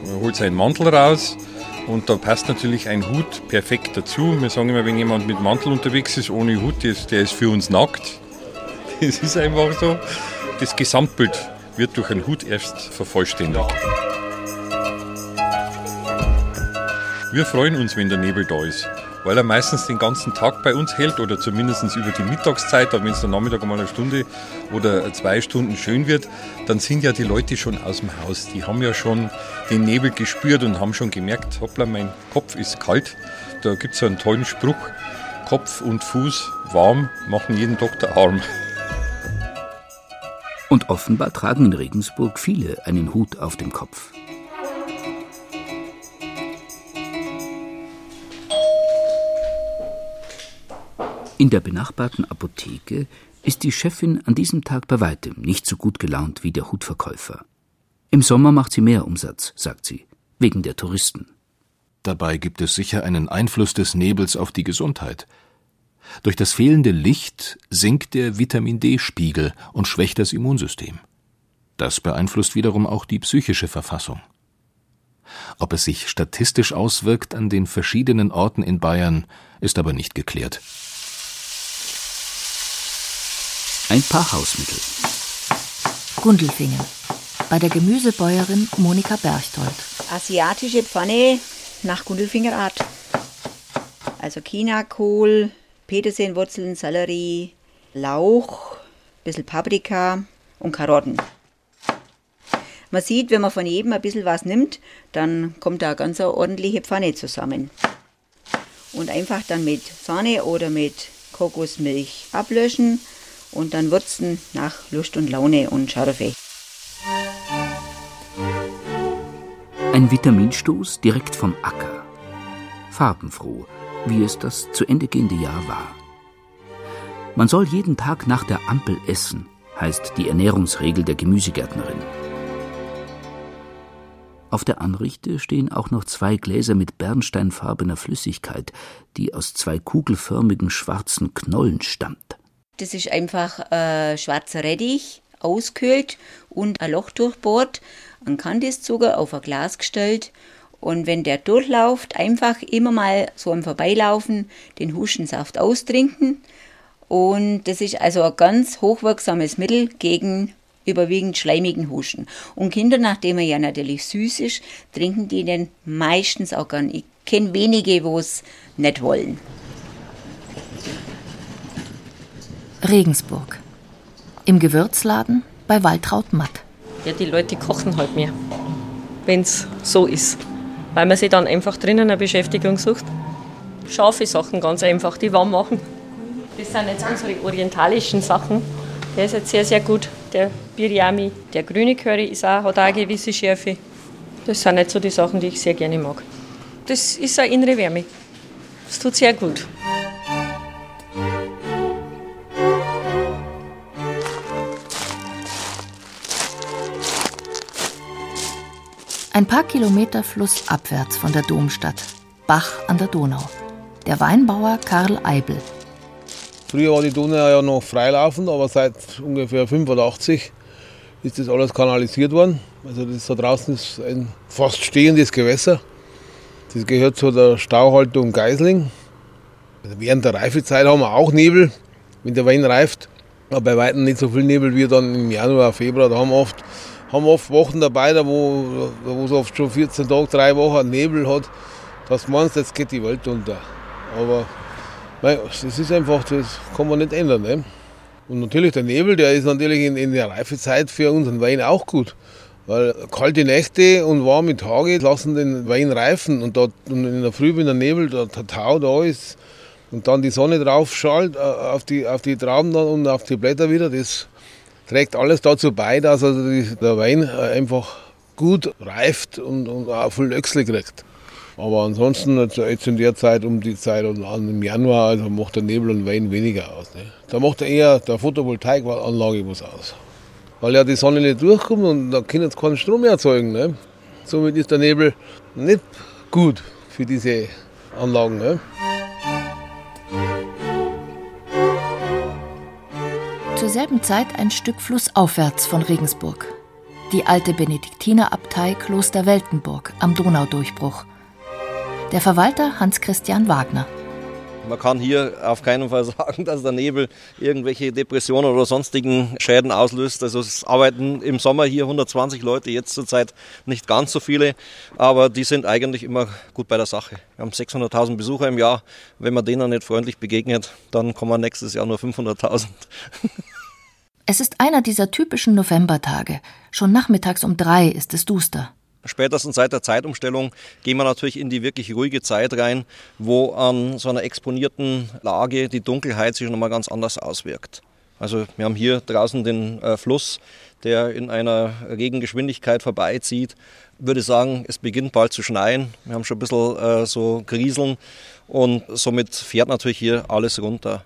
man holt seinen Mantel raus und da passt natürlich ein Hut perfekt dazu. Wir sagen immer, wenn jemand mit Mantel unterwegs ist, ohne Hut, der ist für uns nackt. Das ist einfach so. Das Gesamtbild wird durch einen Hut erst vervollständigt. Wir freuen uns, wenn der Nebel da ist, weil er meistens den ganzen Tag bei uns hält oder zumindest über die Mittagszeit. Wenn es dann Nachmittag mal eine Stunde oder zwei Stunden schön wird, dann sind ja die Leute schon aus dem Haus. Die haben ja schon den Nebel gespürt und haben schon gemerkt, hoppla, mein Kopf ist kalt. Da gibt es einen tollen Spruch, Kopf und Fuß warm machen jeden Doktor arm. Und offenbar tragen in Regensburg viele einen Hut auf dem Kopf. In der benachbarten Apotheke ist die Chefin an diesem Tag bei weitem nicht so gut gelaunt wie der Hutverkäufer. Im Sommer macht sie mehr Umsatz, sagt sie, wegen der Touristen. Dabei gibt es sicher einen Einfluss des Nebels auf die Gesundheit. Durch das fehlende Licht sinkt der Vitamin D-Spiegel und schwächt das Immunsystem. Das beeinflusst wiederum auch die psychische Verfassung. Ob es sich statistisch auswirkt an den verschiedenen Orten in Bayern, ist aber nicht geklärt. Ein paar Hausmittel. Gundelfingen. Bei der Gemüsebäuerin Monika Berchtold. Asiatische Pfanne nach Gundelfingerart. Also Chinakohl, Petersilienwurzeln, Sellerie, Lauch, bisschen Paprika und Karotten. Man sieht, wenn man von jedem ein bisschen was nimmt, dann kommt da eine ganz ordentliche Pfanne zusammen. Und einfach dann mit Sahne oder mit Kokosmilch ablöschen und dann würzen nach Lust und Laune und Schärfe. Ein Vitaminstoß direkt vom Acker. Farbenfroh, wie es das zu Ende gehende Jahr war. Man soll jeden Tag nach der Ampel essen, heißt die Ernährungsregel der Gemüsegärtnerin. Auf der Anrichte stehen auch noch zwei Gläser mit bernsteinfarbener Flüssigkeit, die aus zwei kugelförmigen schwarzen Knollen stammt. Das ist einfach äh, schwarzer Rettich, auskühlt und ein Loch durchbohrt, ein Kandiszucker auf ein Glas gestellt und wenn der durchläuft, einfach immer mal so im Vorbeilaufen den Huschensaft austrinken. Und das ist also ein ganz hochwirksames Mittel gegen überwiegend schleimigen Huschen. Und Kinder, nachdem er ja natürlich süß ist, trinken die den meistens auch gern. Ich kenne wenige, wo es nicht wollen. Regensburg. Im Gewürzladen bei Waltraud Matt. Ja, die Leute kochen halt mehr, wenn es so ist. Weil man sich dann einfach drinnen eine Beschäftigung sucht. Scharfe Sachen ganz einfach, die warm machen. Das sind jetzt unsere orientalischen Sachen. Der ist jetzt sehr, sehr gut. Der Biryami. Der grüne Curry ist auch, hat auch eine gewisse Schärfe. Das sind nicht so die Sachen, die ich sehr gerne mag. Das ist eine innere Wärme. Das tut sehr gut. Ein paar Kilometer flussabwärts von der Domstadt, Bach an der Donau. Der Weinbauer Karl Eibel. Früher war die Donau ja noch freilaufend, aber seit ungefähr 85 ist das alles kanalisiert worden. Also das da draußen ist ein fast stehendes Gewässer. Das gehört zu der Stauhaltung Geisling. Also während der Reifezeit haben wir auch Nebel, wenn der Wein reift. Aber bei weitem nicht so viel Nebel wie dann im Januar, Februar. Da haben wir oft, haben oft Wochen dabei, da wo, es oft schon 14 Tage, drei Wochen Nebel hat. Das meinst jetzt geht die Welt unter. Aber das ist einfach, das kann man nicht ändern. Ne? Und natürlich der Nebel, der ist natürlich in, in der Reifezeit für unseren Wein auch gut. Weil kalte Nächte und warme Tage lassen den Wein reifen. Und, dort, und in der Früh, wenn der Nebel, der, der Tau da ist und dann die Sonne drauf schallt äh, auf die, auf die Trauben und auf die Blätter wieder, das trägt alles dazu bei, dass also der Wein einfach gut reift und, und auch viel Öchsel kriegt. Aber ansonsten, jetzt in der Zeit, um die Zeit und im Januar, also macht der Nebel und Wein weniger aus. Ne? Da macht er eher der Photovoltaikanlage was aus. Weil ja die Sonne nicht durchkommt und da können jetzt keinen Strom erzeugen. Ne? Somit ist der Nebel nicht gut für diese Anlagen. Ne? Zur selben Zeit ein Stück flussaufwärts von Regensburg. Die alte Benediktinerabtei Kloster Weltenburg am Donaudurchbruch. Der Verwalter Hans-Christian Wagner. Man kann hier auf keinen Fall sagen, dass der Nebel irgendwelche Depressionen oder sonstigen Schäden auslöst. Also es arbeiten im Sommer hier 120 Leute, jetzt zurzeit nicht ganz so viele, aber die sind eigentlich immer gut bei der Sache. Wir haben 600.000 Besucher im Jahr. Wenn man denen nicht freundlich begegnet, dann kommen nächstes Jahr nur 500.000. Es ist einer dieser typischen Novembertage. Schon nachmittags um drei ist es duster. Spätestens seit der Zeitumstellung gehen wir natürlich in die wirklich ruhige Zeit rein, wo an so einer exponierten Lage die Dunkelheit sich nochmal ganz anders auswirkt. Also wir haben hier draußen den äh, Fluss, der in einer Regengeschwindigkeit vorbeizieht. Ich würde sagen, es beginnt bald zu schneien. Wir haben schon ein bisschen äh, so Grieseln und somit fährt natürlich hier alles runter.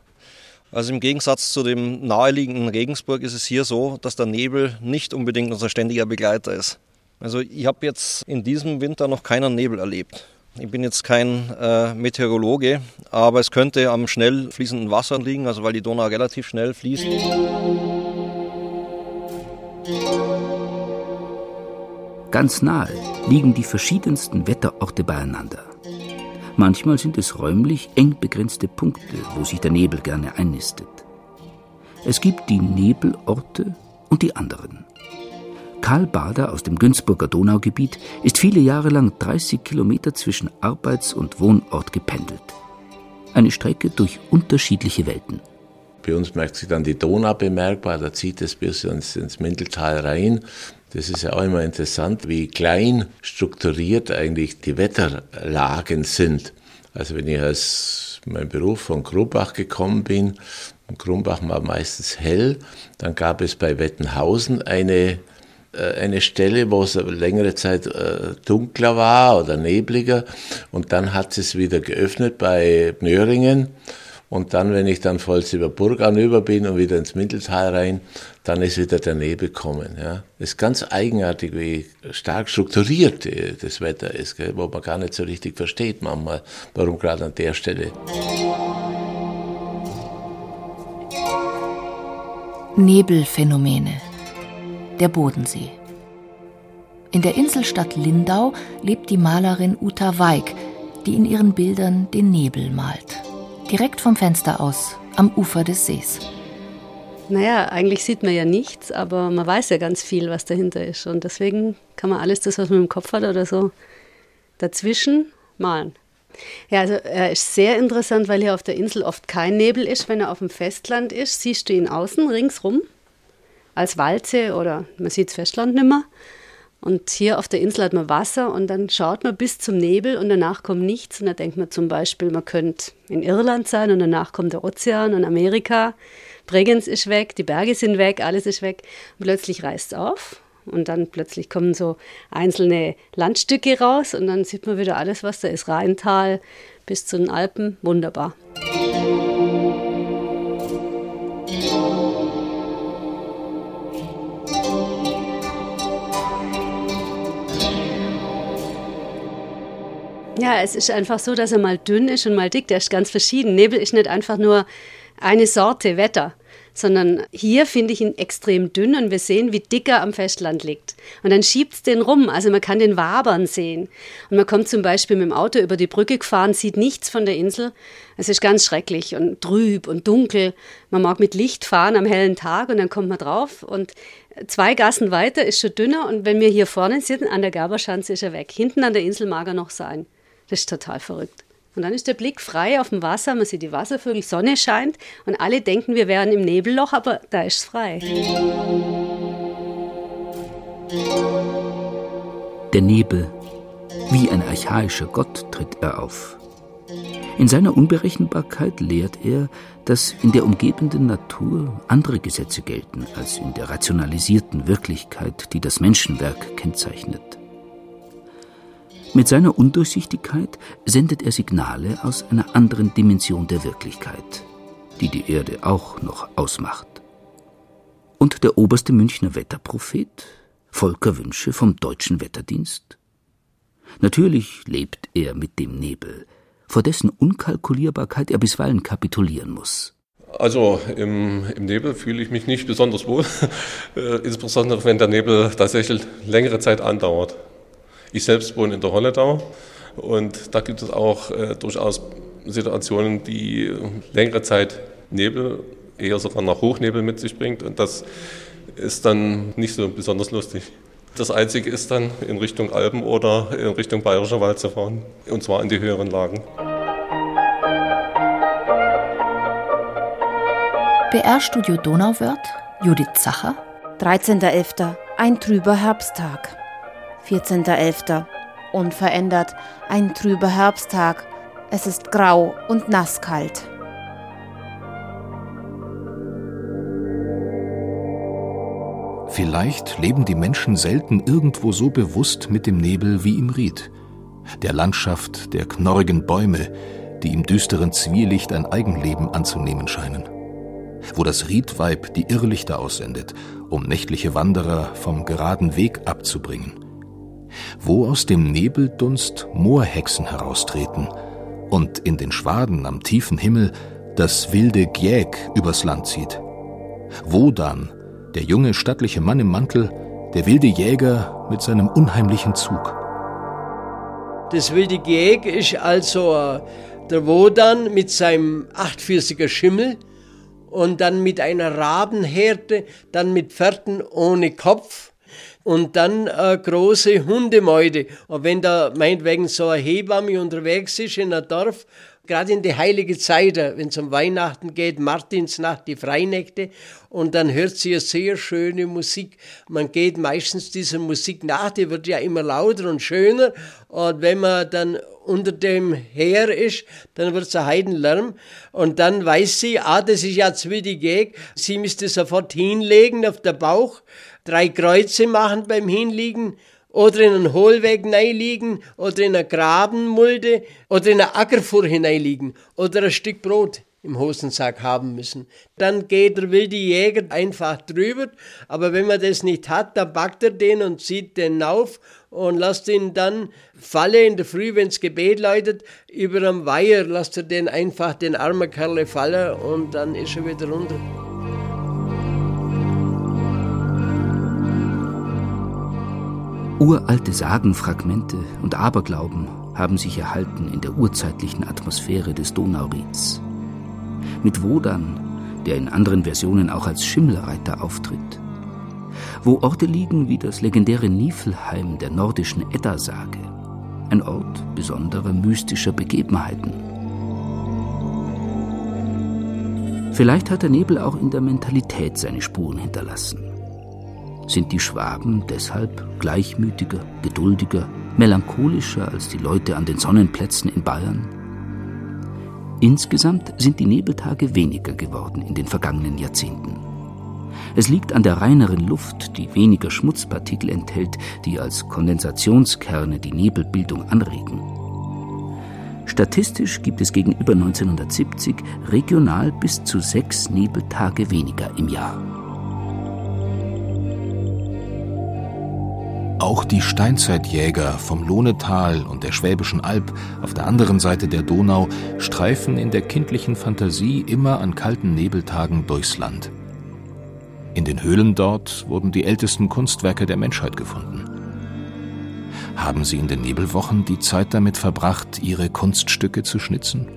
Also im Gegensatz zu dem naheliegenden Regensburg ist es hier so, dass der Nebel nicht unbedingt unser ständiger Begleiter ist. Also ich habe jetzt in diesem Winter noch keinen Nebel erlebt. Ich bin jetzt kein äh, Meteorologe, aber es könnte am schnell fließenden Wasser liegen, also weil die Donau relativ schnell fließt. Ganz nahe, liegen die verschiedensten Wetterorte beieinander. Manchmal sind es räumlich eng begrenzte Punkte, wo sich der Nebel gerne einnistet. Es gibt die Nebelorte und die anderen. Karl Bader aus dem Günzburger Donaugebiet ist viele Jahre lang 30 Kilometer zwischen Arbeits- und Wohnort gependelt. Eine Strecke durch unterschiedliche Welten. Bei uns merkt sich dann die Donau bemerkbar, da zieht es bis ins, ins Mindeltal rein. Das ist ja auch immer interessant, wie klein strukturiert eigentlich die Wetterlagen sind. Also wenn ich aus meinem Beruf von Krumbach gekommen bin, und Krumbach war meistens hell, dann gab es bei Wettenhausen eine, äh, eine Stelle, wo es längere Zeit äh, dunkler war oder nebliger und dann hat es wieder geöffnet bei Nöringen und dann, wenn ich dann voll über Burg anüber bin und wieder ins Mitteltal rein, dann ist wieder der Nebel gekommen. Ja. Ist ganz eigenartig, wie stark strukturiert das Wetter ist, gell, wo man gar nicht so richtig versteht manchmal, warum gerade an der Stelle. Nebelphänomene. Der Bodensee. In der Inselstadt Lindau lebt die Malerin Uta Weig, die in ihren Bildern den Nebel malt direkt vom Fenster aus, am Ufer des Sees. Naja, eigentlich sieht man ja nichts, aber man weiß ja ganz viel, was dahinter ist. Und deswegen kann man alles das, was man im Kopf hat oder so, dazwischen malen. Ja, also er ist sehr interessant, weil hier auf der Insel oft kein Nebel ist. Wenn er auf dem Festland ist, siehst du ihn außen ringsrum als Walze oder man sieht das Festland nicht mehr. Und hier auf der Insel hat man Wasser und dann schaut man bis zum Nebel und danach kommt nichts. Und da denkt man zum Beispiel, man könnte in Irland sein und danach kommt der Ozean und Amerika. Bregenz ist weg, die Berge sind weg, alles ist weg. Und plötzlich reißt es auf und dann plötzlich kommen so einzelne Landstücke raus und dann sieht man wieder alles, was da ist. Rheintal bis zu den Alpen, wunderbar. Ja, es ist einfach so, dass er mal dünn ist und mal dick. Der ist ganz verschieden. Nebel ist nicht einfach nur eine Sorte Wetter, sondern hier finde ich ihn extrem dünn und wir sehen, wie dick er am Festland liegt. Und dann schiebt es den rum, also man kann den wabern sehen. Und man kommt zum Beispiel mit dem Auto über die Brücke gefahren, sieht nichts von der Insel. Es ist ganz schrecklich und trüb und dunkel. Man mag mit Licht fahren am hellen Tag und dann kommt man drauf und zwei Gassen weiter ist schon dünner und wenn wir hier vorne sitzen, an der Gaberschanze ist er weg. Hinten an der Insel mag er noch sein. Das ist total verrückt. Und dann ist der Blick frei auf dem Wasser, man sieht die Wasservögel, Sonne scheint und alle denken, wir wären im Nebelloch, aber da ist es frei. Der Nebel, wie ein archaischer Gott tritt er auf. In seiner Unberechenbarkeit lehrt er, dass in der umgebenden Natur andere Gesetze gelten als in der rationalisierten Wirklichkeit, die das Menschenwerk kennzeichnet. Mit seiner Undurchsichtigkeit sendet er Signale aus einer anderen Dimension der Wirklichkeit, die die Erde auch noch ausmacht. Und der oberste Münchner Wetterprophet, Volker Wünsche vom Deutschen Wetterdienst? Natürlich lebt er mit dem Nebel, vor dessen Unkalkulierbarkeit er bisweilen kapitulieren muss. Also im, im, Nebel fühle ich mich nicht besonders wohl, äh, insbesondere wenn der Nebel tatsächlich längere Zeit andauert. Ich selbst wohne in der Holledau und da gibt es auch äh, durchaus Situationen, die längere Zeit Nebel, eher sogar nach Hochnebel mit sich bringt und das ist dann nicht so besonders lustig. Das Einzige ist dann in Richtung Alpen oder in Richtung Bayerischer Wald zu fahren und zwar in die höheren Lagen. BR-Studio Donauwörth, Judith Zacher. 13.11. Ein trüber Herbsttag. 14.11. Unverändert, ein trüber Herbsttag. Es ist grau und nasskalt. Vielleicht leben die Menschen selten irgendwo so bewusst mit dem Nebel wie im Ried, der Landschaft der knorrigen Bäume, die im düsteren Zwielicht ein Eigenleben anzunehmen scheinen. Wo das Riedweib die Irrlichter aussendet, um nächtliche Wanderer vom geraden Weg abzubringen wo aus dem Nebeldunst Moorhexen heraustreten und in den Schwaden am tiefen Himmel das wilde Gjäg übers Land zieht. Wo dann der junge stattliche Mann im Mantel, der wilde Jäger mit seinem unheimlichen Zug. Das wilde Gejäg ist also äh, der Wodan mit seinem achtfüßiger Schimmel und dann mit einer Rabenhärte, dann mit Pferden ohne Kopf und dann eine äh, große Hundemeute. Und wenn da meinetwegen so eine Hebamme unterwegs ist in einem Dorf gerade in die heilige Zeit, wenn es um Weihnachten geht, Martinsnacht, die Freinächte, und dann hört sie eine sehr schöne Musik. Man geht meistens dieser Musik nach, die wird ja immer lauter und schöner. Und wenn man dann unter dem Heer ist, dann wird es ein Heidenlärm. Und dann weiß sie, ah, das ist die Gegend. Sie müsste sofort hinlegen auf der Bauch, drei Kreuze machen beim Hinliegen oder in einen Hohlweg hineinliegen oder in eine Grabenmulde oder in eine Ackerfuhr hineinliegen oder ein Stück Brot im Hosensack haben müssen. Dann geht der wilde Jäger einfach drüber, aber wenn man das nicht hat, dann packt er den und zieht den auf und lasst ihn dann falle in der Früh, wenns Gebet läutet, über am Weiher lasst er den einfach, den armen Kerle fallen und dann ist er wieder runter. Uralte Sagenfragmente und Aberglauben haben sich erhalten in der urzeitlichen Atmosphäre des Donaurieds. Mit Wodan, der in anderen Versionen auch als Schimmelreiter auftritt. Wo Orte liegen wie das legendäre Niflheim der nordischen Edda-Sage, ein Ort besonderer mystischer Begebenheiten. Vielleicht hat der Nebel auch in der Mentalität seine Spuren hinterlassen. Sind die Schwaben deshalb gleichmütiger, geduldiger, melancholischer als die Leute an den Sonnenplätzen in Bayern? Insgesamt sind die Nebeltage weniger geworden in den vergangenen Jahrzehnten. Es liegt an der reineren Luft, die weniger Schmutzpartikel enthält, die als Kondensationskerne die Nebelbildung anregen. Statistisch gibt es gegenüber 1970 regional bis zu sechs Nebeltage weniger im Jahr. Auch die Steinzeitjäger vom Lohnetal und der Schwäbischen Alb auf der anderen Seite der Donau streifen in der kindlichen Fantasie immer an kalten Nebeltagen durchs Land. In den Höhlen dort wurden die ältesten Kunstwerke der Menschheit gefunden. Haben Sie in den Nebelwochen die Zeit damit verbracht, Ihre Kunststücke zu schnitzen?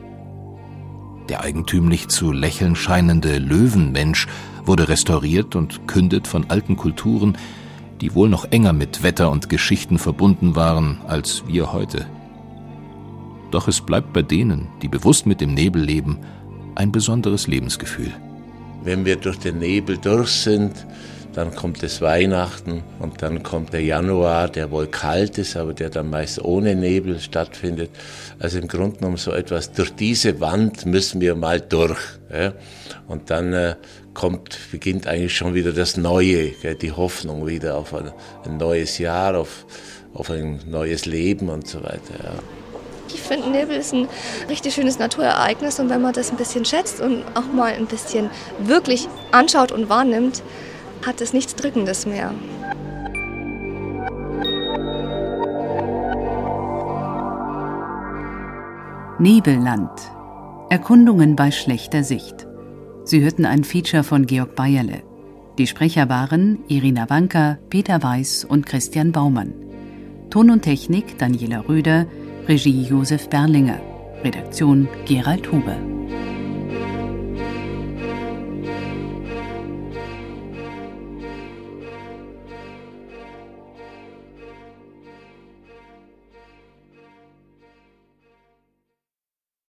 Der eigentümlich zu lächeln scheinende Löwenmensch wurde restauriert und kündet von alten Kulturen die wohl noch enger mit Wetter und Geschichten verbunden waren als wir heute. Doch es bleibt bei denen, die bewusst mit dem Nebel leben, ein besonderes Lebensgefühl. Wenn wir durch den Nebel durch sind, dann kommt das Weihnachten und dann kommt der Januar, der wohl kalt ist, aber der dann meist ohne Nebel stattfindet. Also im Grunde genommen so etwas, durch diese Wand müssen wir mal durch. Ja? Und dann äh, kommt, beginnt eigentlich schon wieder das Neue, die Hoffnung wieder auf ein, ein, neues Jahr, auf, auf ein neues Leben und so weiter. Ja. Ich finde, Nebel ist ein richtig schönes Naturereignis und wenn man das ein bisschen schätzt und auch mal ein bisschen wirklich anschaut und wahrnimmt, hat es nichts Drückendes mehr. Nebelland. Erkundungen bei schlechter Sicht. Sie hörten ein Feature von Georg Bayerle. Die Sprecher waren Irina Wanka, Peter Weiß und Christian Baumann. Ton und Technik Daniela Röder, Regie Josef Berlinger, Redaktion Gerald Huber.